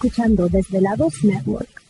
Escuchando Desvelados Network.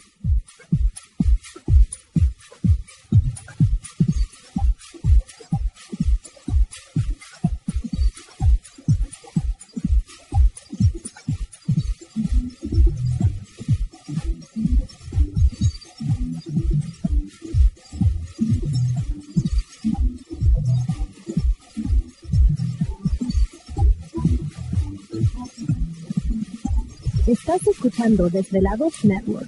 Estás escuchando Desvelados Network.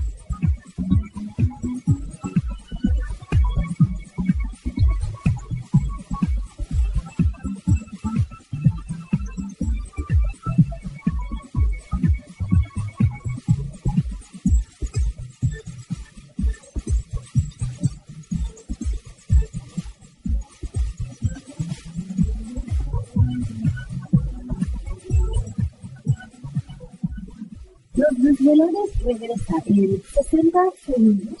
Los desvelados regresa en 60 segundos.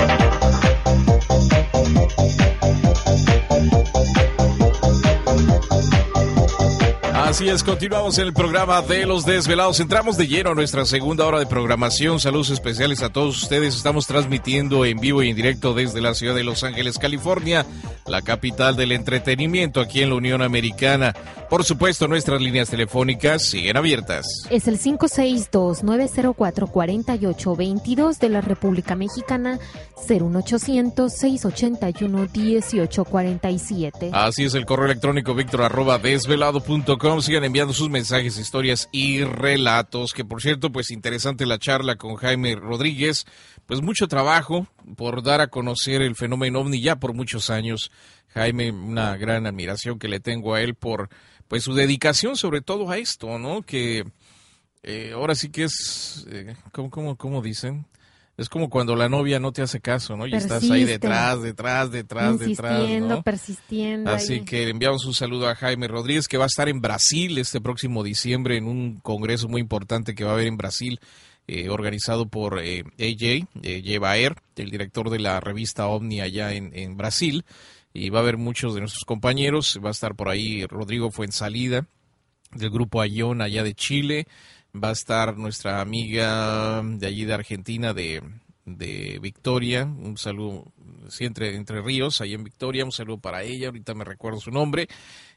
Así es, continuamos en el programa de Los Desvelados. Entramos de lleno a nuestra segunda hora de programación. Saludos especiales a todos ustedes. Estamos transmitiendo en vivo y en directo desde la ciudad de Los Ángeles, California, la capital del entretenimiento aquí en la Unión Americana. Por supuesto, nuestras líneas telefónicas siguen abiertas. Es el 562-904-4822 de la República Mexicana, 01800-681-1847. Así es el correo electrónico víctor arroba desvelado.com. Sigan enviando sus mensajes, historias y relatos. Que por cierto, pues interesante la charla con Jaime Rodríguez. Pues mucho trabajo por dar a conocer el fenómeno ovni ya por muchos años. Jaime, una gran admiración que le tengo a él por pues su dedicación sobre todo a esto, ¿no? Que eh, ahora sí que es, eh, ¿cómo, cómo, cómo dicen? Es como cuando la novia no te hace caso, ¿no? Y estás ahí detrás, detrás, detrás, detrás, ¿no? persistiendo. Así ahí. que le enviamos un saludo a Jaime Rodríguez, que va a estar en Brasil este próximo diciembre en un congreso muy importante que va a haber en Brasil, eh, organizado por eh, AJ, eh, el director de la revista OVNI allá en, en Brasil. Y va a haber muchos de nuestros compañeros. Va a estar por ahí Rodrigo Fuensalida, del grupo Ayón, allá de Chile. Va a estar nuestra amiga de allí de Argentina, de, de Victoria. Un saludo, sí, entre, Ríos, ahí en Victoria. Un saludo para ella. Ahorita me recuerdo su nombre.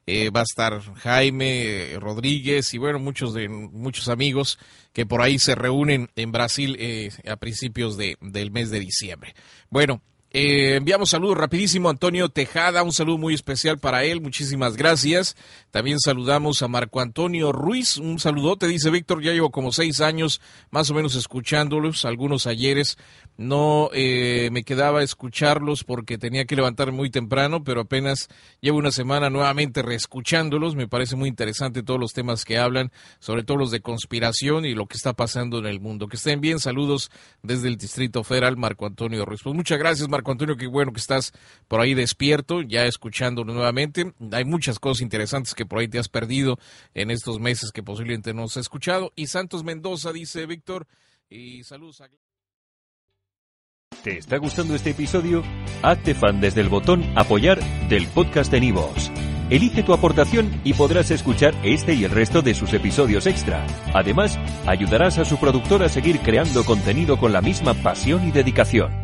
Eh, va a estar Jaime Rodríguez y bueno, muchos de muchos amigos que por ahí se reúnen en Brasil eh, a principios de, del mes de diciembre. Bueno, eh, enviamos saludos rapidísimo a Antonio Tejada, un saludo muy especial para él, muchísimas gracias. También saludamos a Marco Antonio Ruiz, un saludote, dice Víctor, ya llevo como seis años más o menos escuchándolos, algunos ayeres no eh, me quedaba escucharlos porque tenía que levantar muy temprano, pero apenas llevo una semana nuevamente reescuchándolos, me parece muy interesante todos los temas que hablan, sobre todo los de conspiración y lo que está pasando en el mundo. Que estén bien, saludos desde el Distrito Federal, Marco Antonio Ruiz. Pues muchas gracias, Marco Antonio, qué bueno que estás por ahí despierto, ya escuchándolo nuevamente. Hay muchas cosas interesantes que por ahí te has perdido en estos meses que posiblemente no has escuchado. Y Santos Mendoza, dice Víctor, y saludos a... ¿Te está gustando este episodio? Hazte fan desde el botón Apoyar del podcast de Nivos. Elige tu aportación y podrás escuchar este y el resto de sus episodios extra. Además, ayudarás a su productor a seguir creando contenido con la misma pasión y dedicación.